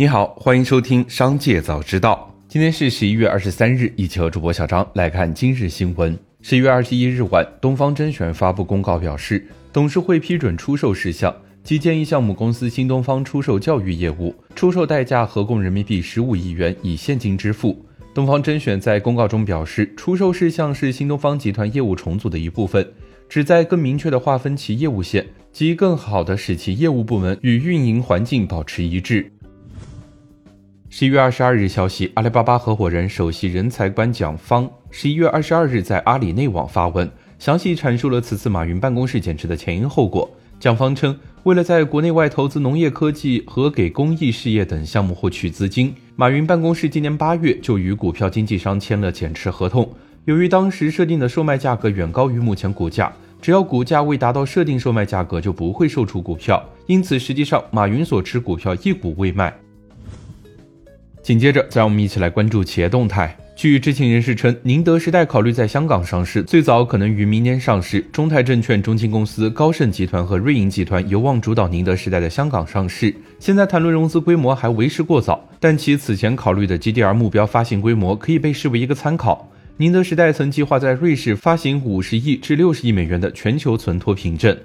你好，欢迎收听《商界早知道》。今天是十一月二十三日，一起和主播小张来看今日新闻。十一月二十一日晚，东方甄选发布公告表示，董事会批准出售事项，即建议项目公司新东方出售教育业务，出售代价合共人民币十五亿元，以现金支付。东方甄选在公告中表示，出售事项是新东方集团业务重组的一部分，旨在更明确地划分其业务线，及更好地使其业务部门与运营环境保持一致。十一月二十二日消息，阿里巴巴合伙人、首席人才官蒋方十一月二十二日在阿里内网发文，详细阐述了此次马云办公室减持的前因后果。蒋方称，为了在国内外投资农业科技和给公益事业等项目获取资金，马云办公室今年八月就与股票经纪商签了减持合同。由于当时设定的售卖价格远高于目前股价，只要股价未达到设定售卖价格，就不会售出股票。因此，实际上马云所持股票一股未卖。紧接着，再让我们一起来关注企业动态。据知情人士称，宁德时代考虑在香港上市，最早可能于明年上市。中泰证券中金公司、高盛集团和瑞银集团有望主导宁德时代的香港上市。现在谈论融资规模还为时过早，但其此前考虑的 GDR 目标发行规模可以被视为一个参考。宁德时代曾计划在瑞士发行五十亿至六十亿美元的全球存托凭证。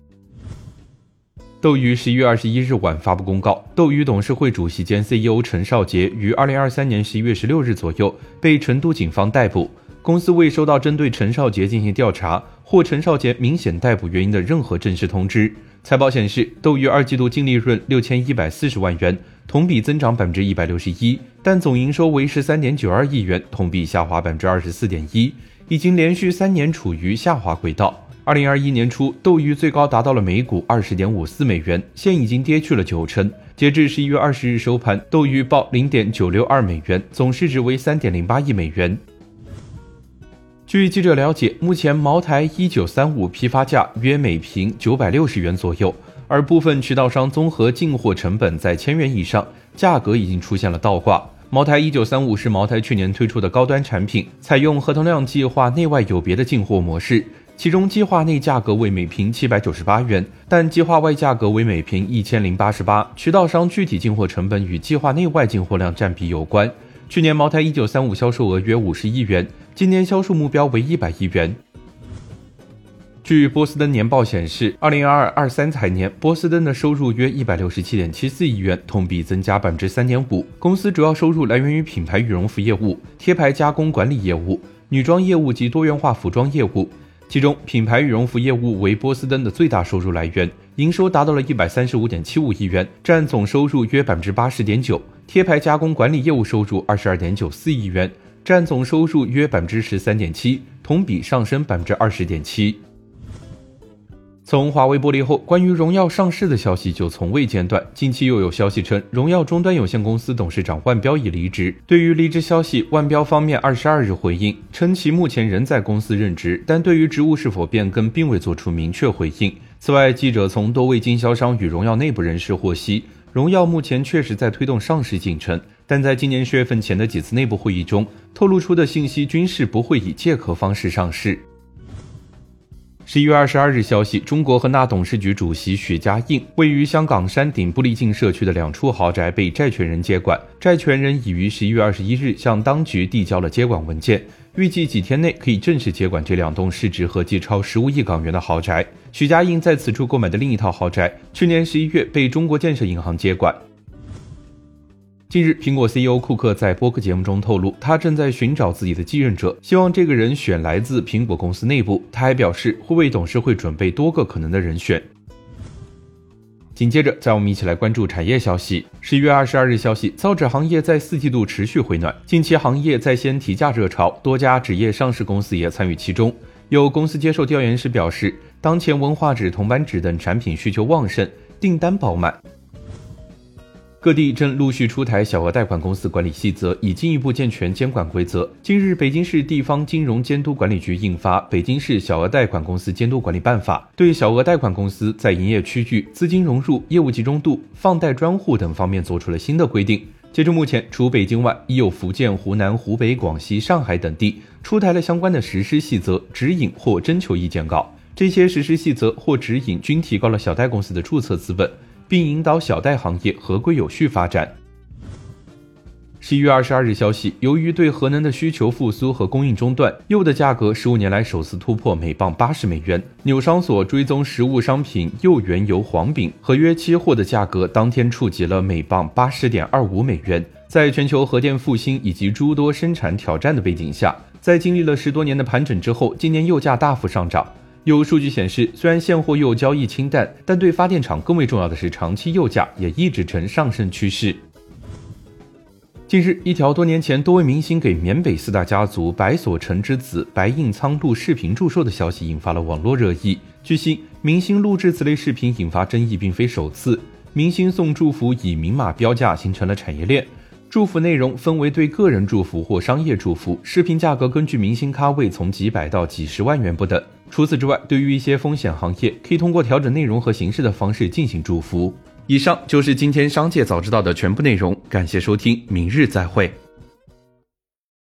斗鱼十一月二十一日晚发布公告，斗鱼董事会主席兼 CEO 陈少杰于二零二三年十一月十六日左右被成都警方逮捕。公司未收到针对陈少杰进行调查或陈少杰明显逮捕原因的任何正式通知。财报显示，斗鱼二季度净利润六千一百四十万元，同比增长百分之一百六十一，但总营收为十三点九二亿元，同比下滑百分之二十四点一，已经连续三年处于下滑轨道。二零二一年初，斗鱼最高达到了每股二十点五四美元，现已经跌去了九成。截至十一月二十日收盘，斗鱼报零点九六二美元，总市值为三点零八亿美元。据记者了解，目前茅台一九三五批发价约每瓶九百六十元左右，而部分渠道商综合进货成本在千元以上，价格已经出现了倒挂。茅台一九三五是茅台去年推出的高端产品，采用合同量计划内外有别的进货模式。其中计划内价格为每瓶七百九十八元，但计划外价格为每瓶一千零八十八。渠道商具体进货成本与计划内外进货量占比有关。去年茅台一九三五销售额约五十亿元，今年销售目标为一百亿元。据波司登年报显示，二零二二二三财年波司登的收入约一百六十七点七四亿元，同比增加百分之三点五。公司主要收入来源于品牌羽绒服业务、贴牌加工管理业务、女装业务及多元化服装业务。其中，品牌羽绒服业务为波司登的最大收入来源，营收达到了一百三十五点七五亿元，占总收入约百分之八十点九。贴牌加工管理业务收入二十二点九四亿元，占总收入约百分之十三点七，同比上升百分之二十点七。从华为剥离后，关于荣耀上市的消息就从未间断。近期又有消息称，荣耀终端有限公司董事长万彪已离职。对于离职消息，万彪方面二十二日回应称，其目前仍在公司任职，但对于职务是否变更，并未做出明确回应。此外，记者从多位经销商与荣耀内部人士获悉，荣耀目前确实在推动上市进程，但在今年十月份前的几次内部会议中，透露出的信息均是不会以借壳方式上市。十一月二十二日消息，中国恒大董事局主席许家印位于香港山顶布利径社区的两处豪宅被债权人接管，债权人已于十一月二十一日向当局递交了接管文件，预计几天内可以正式接管这两栋市值合计超十五亿港元的豪宅。许家印在此处购买的另一套豪宅，去年十一月被中国建设银行接管。近日，苹果 CEO 库克在播客节目中透露，他正在寻找自己的继任者，希望这个人选来自苹果公司内部。他还表示会为董事会准备多个可能的人选。紧接着，再我们一起来关注产业消息。十一月二十二日消息，造纸行业在四季度持续回暖，近期行业在先提价热潮，多家纸业上市公司也参与其中。有公司接受调研时表示，当前文化纸、铜版纸等产品需求旺盛，订单饱满。各地正陆续出台小额贷款公司管理细则，以进一步健全监管规则。近日，北京市地方金融监督管理局印发《北京市小额贷款公司监督管理办法》，对小额贷款公司在营业区域、资金融入、业务集中度、放贷专户等方面作出了新的规定。截至目前，除北京外，已有福建、湖南、湖北、广西、上海等地出台了相关的实施细则、指引或征求意见稿。这些实施细则或指引均提高了小贷公司的注册资本。并引导小贷行业合规有序发展。十一月二十二日消息，由于对核能的需求复苏和供应中断，铀的价格十五年来首次突破每磅八十美元。纽商所追踪实物商品铀原油黄饼合约期货的价格当天触及了每磅八十点二五美元。在全球核电复兴以及诸多生产挑战的背景下，在经历了十多年的盘整之后，今年铀价大幅上涨。有数据显示，虽然现货铀交易清淡，但对发电厂更为重要的是，长期铀价也一直呈上升趋势。近日，一条多年前多位明星给缅北四大家族白所成之子白应仓录视频祝寿的消息引发了网络热议。据悉，明星录制此类视频引发争议并非首次。明星送祝福以明码标价，形成了产业链。祝福内容分为对个人祝福或商业祝福，视频价格根据明星咖位从几百到几十万元不等。除此之外，对于一些风险行业，可以通过调整内容和形式的方式进行祝福。以上就是今天商界早知道的全部内容，感谢收听，明日再会。